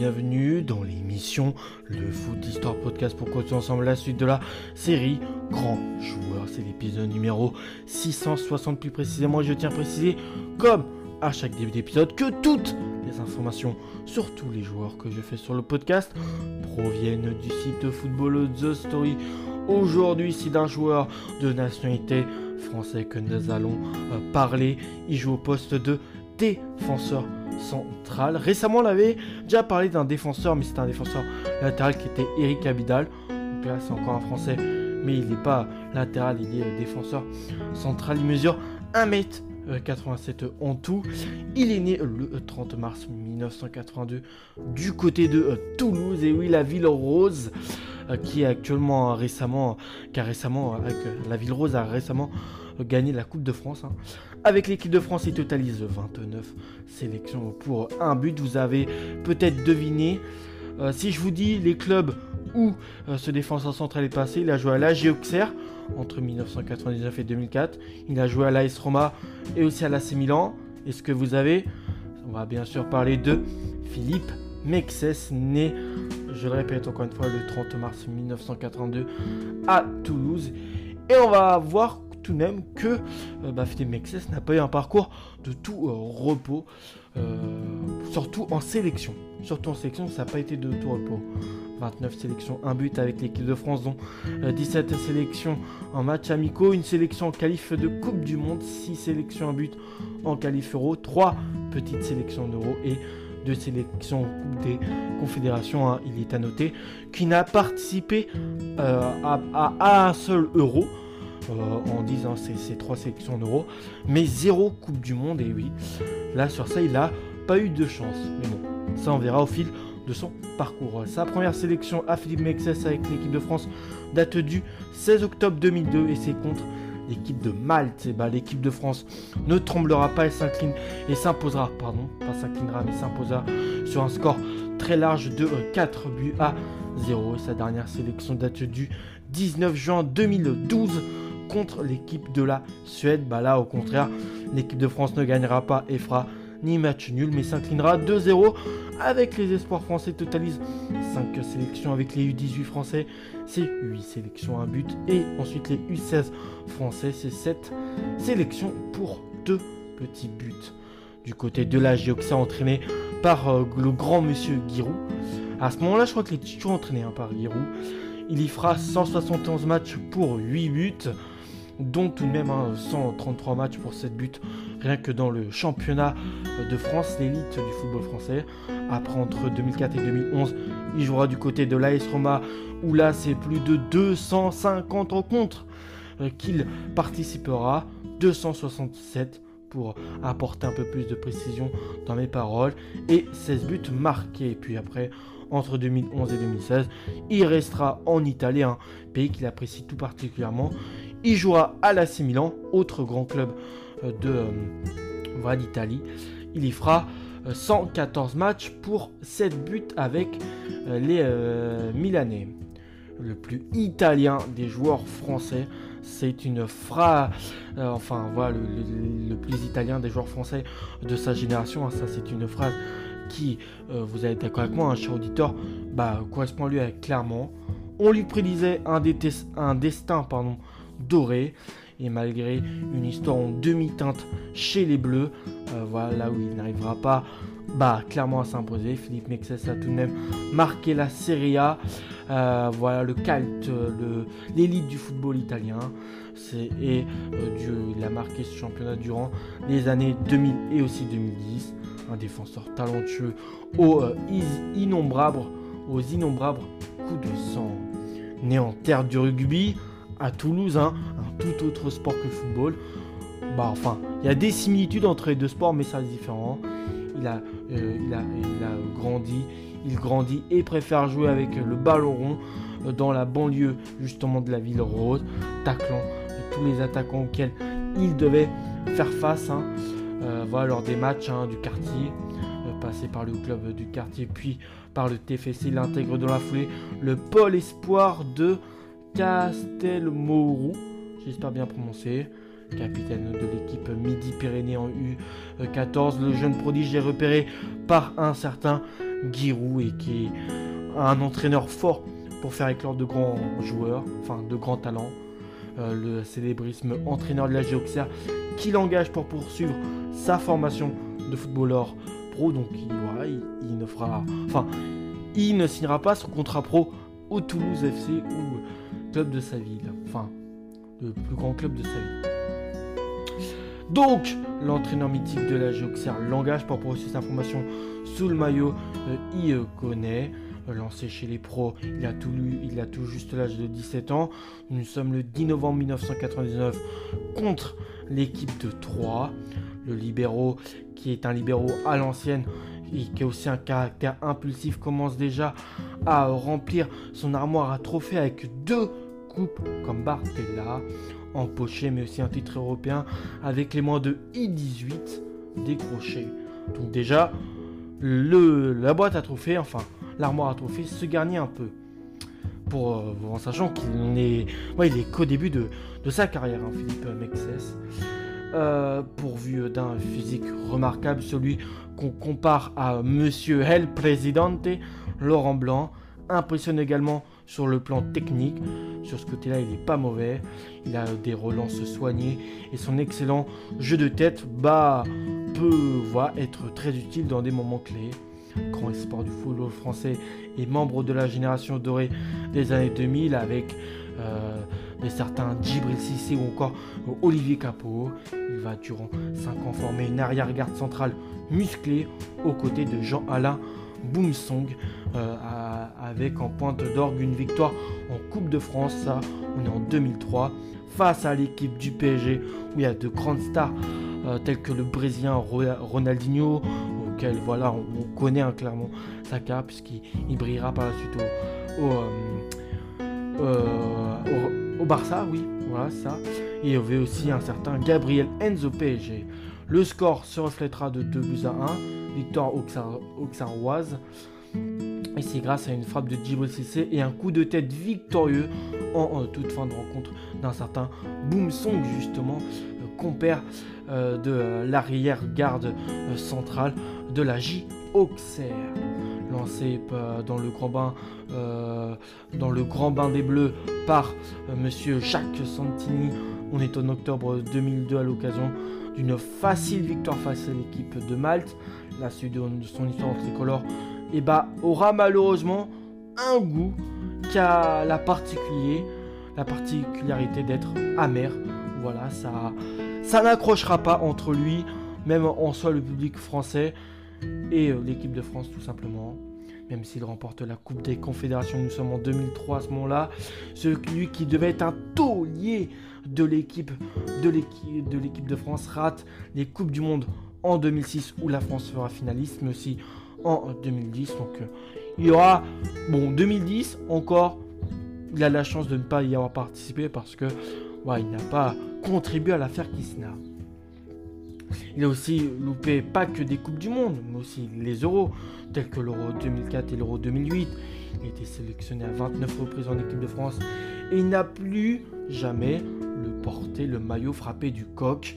bienvenue dans l'émission Le Foot Histoire Podcast pour continuer ensemble la suite de la série Grand Joueur. C'est l'épisode numéro 660 plus précisément. Je tiens à préciser, comme à chaque début d'épisode, que toutes les informations sur tous les joueurs que je fais sur le podcast proviennent du site football The Story. Aujourd'hui, c'est d'un joueur de nationalité français que nous allons euh, parler. Il joue au poste de défenseur central. Récemment, on avait déjà parlé d'un défenseur, mais c'était un défenseur latéral qui était Eric Abidal. Donc là, c'est encore un français, mais il n'est pas latéral, il est défenseur central. Il mesure 1m87 en tout. Il est né le 30 mars 1982 du côté de euh, Toulouse. Et oui, la ville rose euh, qui est actuellement récemment, qui a récemment, avec euh, la ville rose a récemment gagné la Coupe de France. Hein. Avec l'équipe de France, il totalise 29 sélections pour un but. Vous avez peut-être deviné. Euh, si je vous dis les clubs où euh, ce défenseur central est passé, il a joué à l'AG Auxerre entre 1999 et 2004. Il a joué à l'AS Roma et aussi à l'AC Milan. Est-ce que vous avez On va bien sûr parler de Philippe Mexès, né, je le répète encore une fois, le 30 mars 1982 à Toulouse. Et on va voir tout de même que euh, bah, Mexès n'a pas eu un parcours de tout euh, repos, euh, surtout en sélection. Surtout en sélection, ça n'a pas été de tout repos. 29 sélections, un but avec l'équipe de France, dont 17 sélections en match amicaux, une sélection en qualif de Coupe du Monde, 6 sélections, un but en qualif euro, 3 petites sélections en euro et deux sélections Coupe des Confédérations. Hein, il est à noter qui n'a participé à, un seul euro. Euh, en disant ces, ces trois sélections en euros, mais zéro Coupe du Monde, et oui, là sur ça il a pas eu de chance, mais bon, ça on verra au fil de son parcours. Sa première sélection à Philippe Mexès avec l'équipe de France date du 16 octobre 2002 et c'est contre l'équipe de Malte. Et bah, l'équipe de France ne tremblera pas et s'incline et s'imposera, pardon, pas s'inclinera mais s'imposera sur un score très large de 4 euh, buts à 0. Et sa dernière sélection date du 19 juin 2012 contre l'équipe de la Suède. Bah là, au contraire, l'équipe de France ne gagnera pas et fera ni match nul, mais s'inclinera 2-0 avec les espoirs français. Totalise 5 sélections avec les U18 français, c'est 8 sélections, un but. Et ensuite les U16 français, c'est 7 sélections pour 2 petits buts. Du côté de la Géoxa entraîné par euh, le grand monsieur Giroud. À ce moment-là, je crois qu'il est toujours entraîné hein, par Giroud. Il y fera 171 matchs pour 8 buts dont tout de même 133 hein, matchs pour 7 buts, rien que dans le championnat de France, l'élite du football français. Après, entre 2004 et 2011, il jouera du côté de l'AS Roma, où là, c'est plus de 250 rencontres euh, qu'il participera, 267 pour apporter un peu plus de précision dans mes paroles, et 16 buts marqués. Puis après, entre 2011 et 2016, il restera en Italie, un pays qu'il apprécie tout particulièrement. Il jouera à l'AC Milan, autre grand club euh, de euh, d'Italie. Il y fera 114 euh, matchs pour 7 buts avec les Milanais. Le plus italien des joueurs français, c'est une phrase, enfin voilà, le, plus italien des joueurs français de sa génération, hein, ça c'est une phrase qui, vous allez être d'accord avec moi, un cher auditeur, bah, correspond à lui clairement. On lui prédisait un, un destin pardon, doré. Et malgré une histoire en demi-teinte chez les Bleus, euh, voilà là où il n'arrivera pas bah, clairement à s'imposer. Philippe Mexès a tout de même marqué la Serie A. Euh, voilà le cult, l'élite du football italien. Et euh, il a marqué ce championnat durant les années 2000 et aussi 2010. Un défenseur talentueux aux innombrables, aux innombrables coups de sang. Né en terre du rugby, à Toulouse, hein, un tout autre sport que le football. Bah enfin, il y a des similitudes entre les deux sports, mais ça reste différent. Il a, euh, il a grandi, il grandit et préfère jouer avec le ballon rond euh, dans la banlieue justement de la ville rose, taclant tous les attaquants auxquels il devait faire face. Hein. Euh, voilà, lors des matchs hein, du quartier, passé par le club du quartier, puis par le TFC, il intègre dans la foulée le pôle espoir de Castelmourou, j'espère bien prononcer, capitaine de l'équipe Midi-Pyrénées en U14. Le jeune prodige est repéré par un certain Giroud et qui est un entraîneur fort pour faire éclore de grands joueurs, enfin de grands talents. Euh, le célébrisme entraîneur de la Auxerre qui l'engage pour poursuivre sa formation de footballeur pro. Donc il, ne fera, il ne signera pas son contrat pro au Toulouse FC ou club de sa ville, enfin le plus grand club de sa ville. Donc, l'entraîneur mythique de la Auxerre l'engage pour poursuivre sa formation sous le maillot il connaît lancé chez les pros, il a tout, il a tout juste l'âge de 17 ans. Nous sommes le 10 novembre 1999 contre l'équipe de Troyes. Le libéraux, qui est un libéraux à l'ancienne qui a aussi un caractère impulsif, commence déjà à remplir son armoire à trophées avec deux coupes comme Bartella, empoché, mais aussi un titre européen avec les moins de I18 décrochés. Donc déjà, le, la boîte à trophées, enfin l'armoire à trophées, se garnit un peu. Pour, euh, en sachant qu'il est, il est qu'au début de, sa carrière, hein, Philippe Mexès. Euh, pourvu d'un physique remarquable, celui qu'on compare à Monsieur El Presidente, Laurent Blanc, impressionne également sur le plan technique. Sur ce côté-là, il n'est pas mauvais. Il a des relances soignées et son excellent jeu de tête bah, peut être très utile dans des moments clés. Grand espoir du football français et membre de la génération dorée des années 2000 avec euh, des certains Djibril Cissé ou encore Olivier Capot. Il va durant 5 ans former une arrière-garde centrale musclée aux côtés de Jean-Alain Boomsong euh, avec en pointe d'orgue une victoire en Coupe de France, ça on est en 2003, face à l'équipe du PSG où il y a de grandes stars euh, tels que le Brésilien Ronaldinho, auquel voilà on, connaît hein, clairement sa carte puisqu'il brillera par la suite au, euh, au, Barça, oui, voilà ça. Et il y avait aussi un certain Gabriel Enzo PSG. Le score se reflètera de 2 buts à 1, victoire auxerroise. Et c'est grâce à une frappe de Djibril Cissé et un coup de tête victorieux en, toute fin de rencontre d'un certain Boom Song, justement, euh, compère euh, de euh, l'arrière-garde centrale de la J Auxerre. Lancé dans le grand bain, dans le grand bain des Bleus par Monsieur Jacques Santini. On est en octobre 2002 à l'occasion d'une facile victoire face à l'équipe de Malte. La suite de son histoire tricolore et bah, aura malheureusement un goût qui a la, particulier, la particularité d'être amer. Voilà, ça, ça n'accrochera pas entre lui, même en soi le public français et euh, l'équipe de France tout simplement. Même s'il remporte la Coupe des Confédérations, nous sommes en 2003 à ce moment-là. Celui qui devait être un taulier de l'équipe de l'équipe de France rate les Coupes du Monde en 2006 où la France fera finaliste, mais aussi en 2010. Donc euh, il y aura, bon, 2010 encore, il a la chance de ne pas y avoir participé parce que n'a pas contribué à l'affaire Kisna. Il a aussi loupé pas que des Coupes du Monde, mais aussi les Euros, tels que l'Euro 2004 et l'Euro 2008. Il a été sélectionné à 29 reprises en équipe de France et il n'a plus jamais le porté le maillot frappé du coq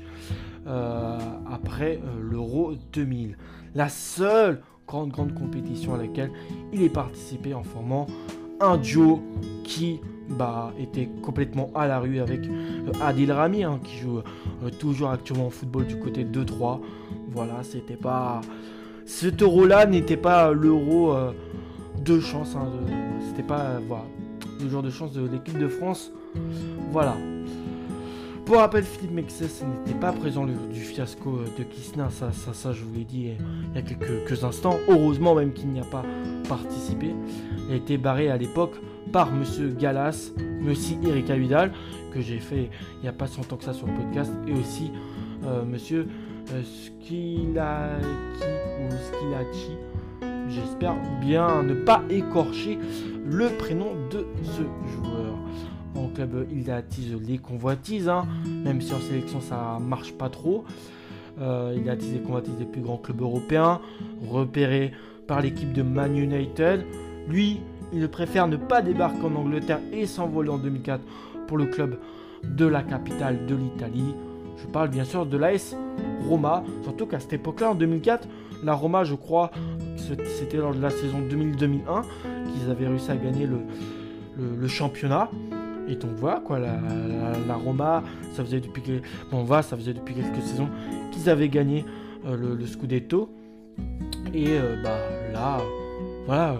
euh, après euh, l'Euro 2000. La seule grande, grande compétition à laquelle il est participé en formant un duo qui bah, était complètement à la rue avec euh, Adil Rami hein, qui joue euh, toujours actuellement au football du côté de 2-3. Voilà, c'était pas. Cet euro-là n'était pas l'euro euh, de chance. Hein, c'était pas voilà, le genre de chance de l'équipe de France. Voilà. Pour rappel, Philippe Mexès n'était pas présent du fiasco de Kisna, ça, ça, je vous l'ai dit il y a quelques, instants. Heureusement même qu'il n'y a pas participé. Il a été barré à l'époque par Monsieur Galas, Monsieur Erika Vidal, que j'ai fait il n'y a pas si longtemps que ça sur le podcast, et aussi euh, Monsieur Skilaki ou Skilachi. J'espère bien ne pas écorcher le prénom de ce joueur en club, il attise les convoitises, hein. même si en sélection ça marche pas trop. Euh, il attise les convoitises des plus grands clubs européens, repéré par l'équipe de Man United. Lui, il préfère ne pas débarquer en Angleterre et s'envoler en 2004 pour le club de la capitale de l'Italie. Je parle bien sûr de l'AS Roma, surtout qu'à cette époque-là, en 2004, la Roma, je crois, c'était lors de la saison 2000-2001 qu'ils avaient réussi à gagner le, championnat. Et donc voilà quoi, la, Roma, ça faisait depuis bon va, ça faisait depuis quelques saisons qu'ils avaient gagné le, le, Scudetto. Et bah là, voilà,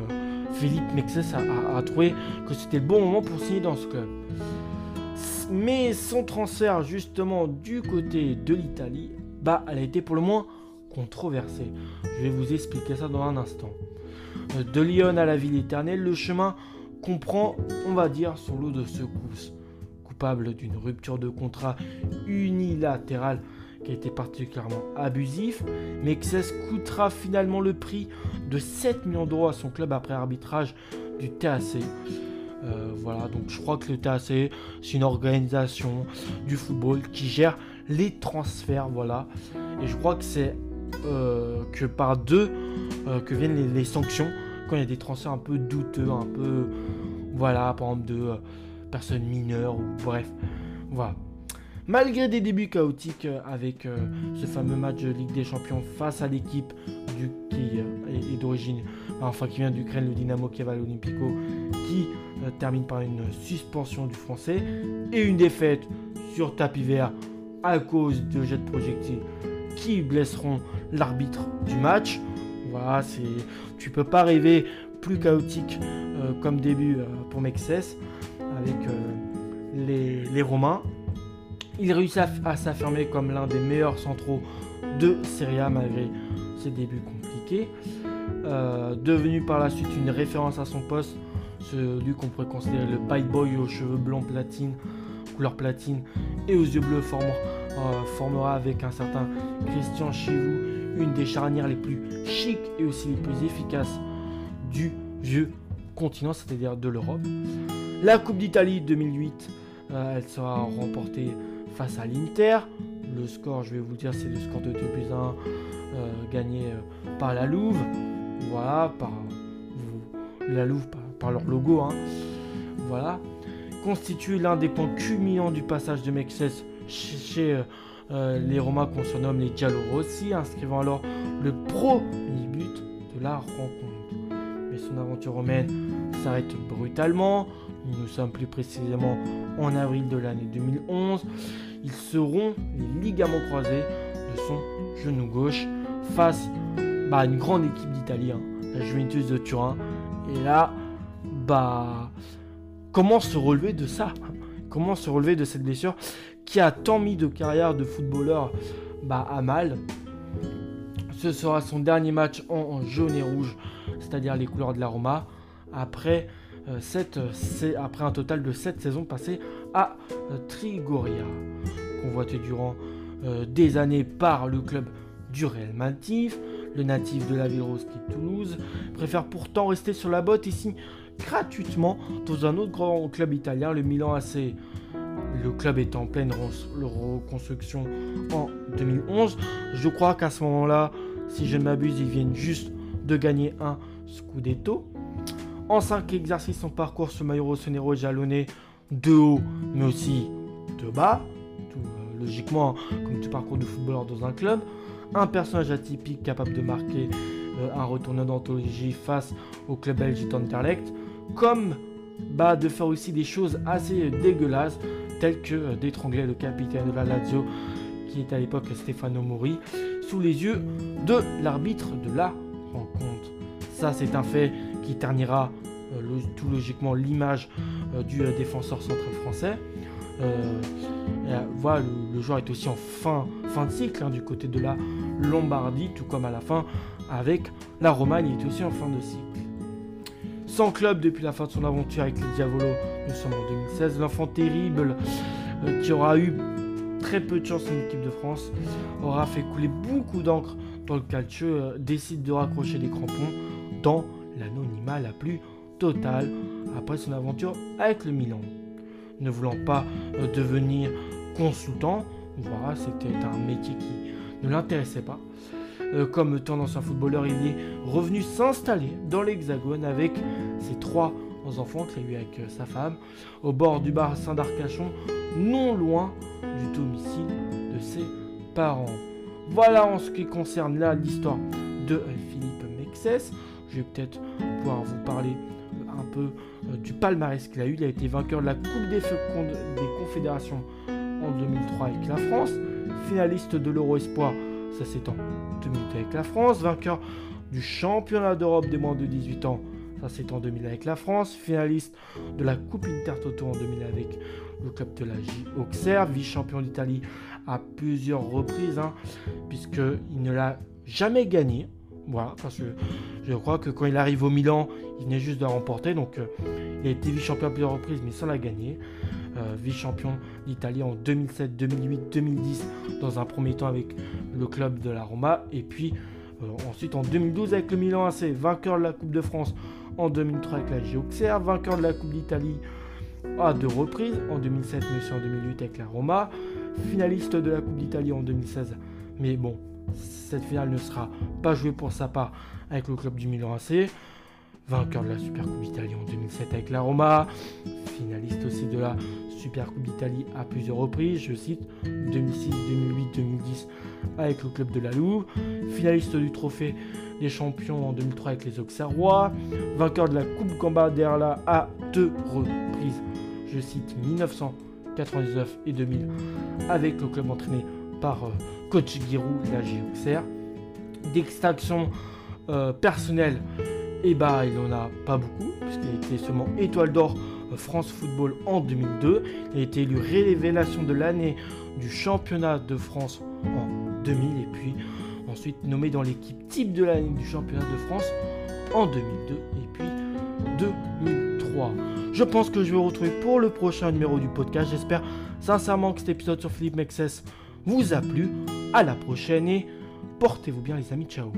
Philippe Mexès a, trouvé que c'était le bon moment pour signer dans ce club. Mais son transfert justement du côté de l'Italie, bah elle a été pour le moins controversée. Je vais vous expliquer ça dans un instant. Euh, de Lyon à la ville éternelle, le chemin comprend, on va dire, son lot de secousses. Coupable d'une rupture de contrat unilatérale qui a été particulièrement abusif, Mexès coûtera finalement le prix de 7 millions d'euros à son club après arbitrage du TAC. Euh, voilà, donc je crois que le TAC, c'est une organisation du football qui gère les transferts, voilà. Et je crois que c'est euh, que par deux euh, que viennent les, sanctions quand il y a des transferts un peu douteux, un peu, voilà, par exemple de personnes mineures ou bref, voilà. Malgré des débuts chaotiques avec ce fameux match de Ligue des Champions face à l'équipe du qui est, d'origine, enfin qui vient d'Ukraine, le Dynamo Kiev à l'Olympico, qui euh, termine par une suspension du français et une défaite sur tapis vert à cause de jets de projectiles qui blesseront l'arbitre du match. Voilà, c'est tu peux pas rêver plus chaotique euh, comme début euh, pour Mexès avec les, Romains. Il réussit à, s'affirmer comme l'un des meilleurs centraux de Serie A malgré ses débuts compliqués. devenu par la suite une référence à son poste, celui qu'on pourrait considérer le bad boy aux cheveux blancs platine, couleur platine et aux yeux bleus euh, formera avec un certain Christian Chivou une des charnières les plus chics et aussi les plus efficaces du vieux continent, c'est-à-dire de l'Europe. La Coupe d'Italie 2008, euh, elle sera remportée face à l'Inter. Le score, je vais vous dire, c'est le score de 2 buts 1 euh, gagné par la Louve. Voilà, par la Louve, par leur logo, hein. voilà, constitue l'un des points culminants du passage de Mexès chez, euh, euh, les Romains qu'on surnomme les Giallorossi, inscrivant alors le premier but de la rencontre. Mais son aventure romaine s'arrête brutalement. Nous sommes plus précisément en avril de l'année 2011. Ils seront les ligaments croisés de son genou gauche face bah, à une grande équipe d'Italie, hein, la Juventus de Turin. Et là, bah, comment se relever de ça? Comment se relever de cette blessure qui a tant mis de carrière de footballeur bah, à mal? Ce sera son dernier match en, jaune et rouge, c'est-à-dire les couleurs de la Roma, après, euh, après un total de 7 saisons passées à euh, Trigoria. Convoité durant euh, des années par le club du Real Matif, le natif de la ville rose qui Toulouse, préfère pourtant rester sur la botte signe gratuitement dans un autre grand club italien, le Milan AC. Le club est en pleine reconstruction en 2011. Je crois qu'à ce moment-là, si je ne m'abuse, ils viennent juste de gagner un Scudetto. En 5 exercices, son parcours ce maillot rossonero est jalonné de haut, mais aussi de bas. Euh, logiquement, comme tout parcours de footballeur dans un club. Un personnage atypique capable de marquer euh, un retournement d'anthologie face au club belge d'Anderlecht comme bah, de faire aussi des choses assez dégueulasses, telles que euh, d'étrangler le capitaine de la Lazio, qui est à l'époque Stefano Mori, sous les yeux de l'arbitre de la rencontre. Ça, c'est un fait qui ternira euh, tout logiquement l'image euh, du défenseur central français. voilà, le, joueur est aussi en fin, fin de cycle hein, du côté de la Lombardie, tout comme à la fin avec la Romagne, il est aussi en fin de cycle. Sans club depuis la fin de son aventure avec les Diavolos, nous sommes en 2016. L'enfant terrible euh, qui aura eu très peu de chance en équipe de France aura fait couler beaucoup d'encre dans le calcio, euh, décide de raccrocher les crampons dans l'anonymat la plus totale après son aventure avec le Milan. Ne voulant pas euh, devenir consultant, voilà, c'était un métier qui ne l'intéressait pas. Euh, comme tendance un footballeur, il est revenu s'installer dans l'Hexagone avec ses trois enfants qu'il a eu avec euh, sa femme, au bord du bassin d'Arcachon, non loin du domicile de ses parents. Voilà en ce qui concerne là l'histoire de Philippe Mexès. Je vais peut-être pouvoir vous parler un peu euh, du palmarès qu'il a eu. Il a été vainqueur de la Coupe des, des Confédérations en 2003 avec la France, finaliste de l'Euro Espoir, ça c'est en 2008 avec la France, vainqueur du championnat d'Europe des moins de 18 ans, ça c'est en 2000 avec la France, finaliste de la Coupe Intertoto en 2000 avec le club de la J Auxerre, vice-champion d'Italie à plusieurs reprises, hein, puisqu'il ne l'a jamais gagné. Voilà, parce que je crois que quand il arrive au Milan, il venait juste de la remporter. Donc euh, il a été vice-champion à plusieurs reprises, mais sans la. Euh, vice-champion d'Italie en 2007, 2008, 2010, dans un premier temps avec le club de la Roma. Et puis euh, ensuite en 2012 avec le Milan AC, vainqueur de la Coupe de France en 2003 avec la Auxerre, vainqueur de la Coupe d'Italie à deux reprises, en 2007 mais aussi en 2008 avec la Roma, finaliste de la Coupe d'Italie en 2016. Mais bon, cette finale ne sera pas jouée pour sa part avec le club du Milan AC. Vainqueur de la Super Coupe d'Italie en 2007 avec la Roma. Finaliste aussi de la Super Coupe d'Italie à plusieurs reprises. Je cite 2006, 2008, 2010 avec le club de la Louve. Finaliste du trophée des champions en 2003 avec les Auxerrois. Vainqueur de la Coupe Gambardella à deux reprises. Je cite 1999 et 2000 avec le club entraîné par euh, coach Giroud, la Auxerre. D'extraction euh, personnelle, et eh bah il n'en a pas beaucoup, puisqu'il a été seulement étoile d'or euh, France Football en 2002. Il a été élu révélation de l'année du championnat de France en 2000 et puis ensuite nommé dans l'équipe type de l'année du championnat de France en 2002 et puis 2003. Je pense que je vais vous retrouver pour le prochain numéro du podcast. J'espère sincèrement que cet épisode sur Philippe Mexès vous a plu. À la prochaine et portez-vous bien les amis. Ciao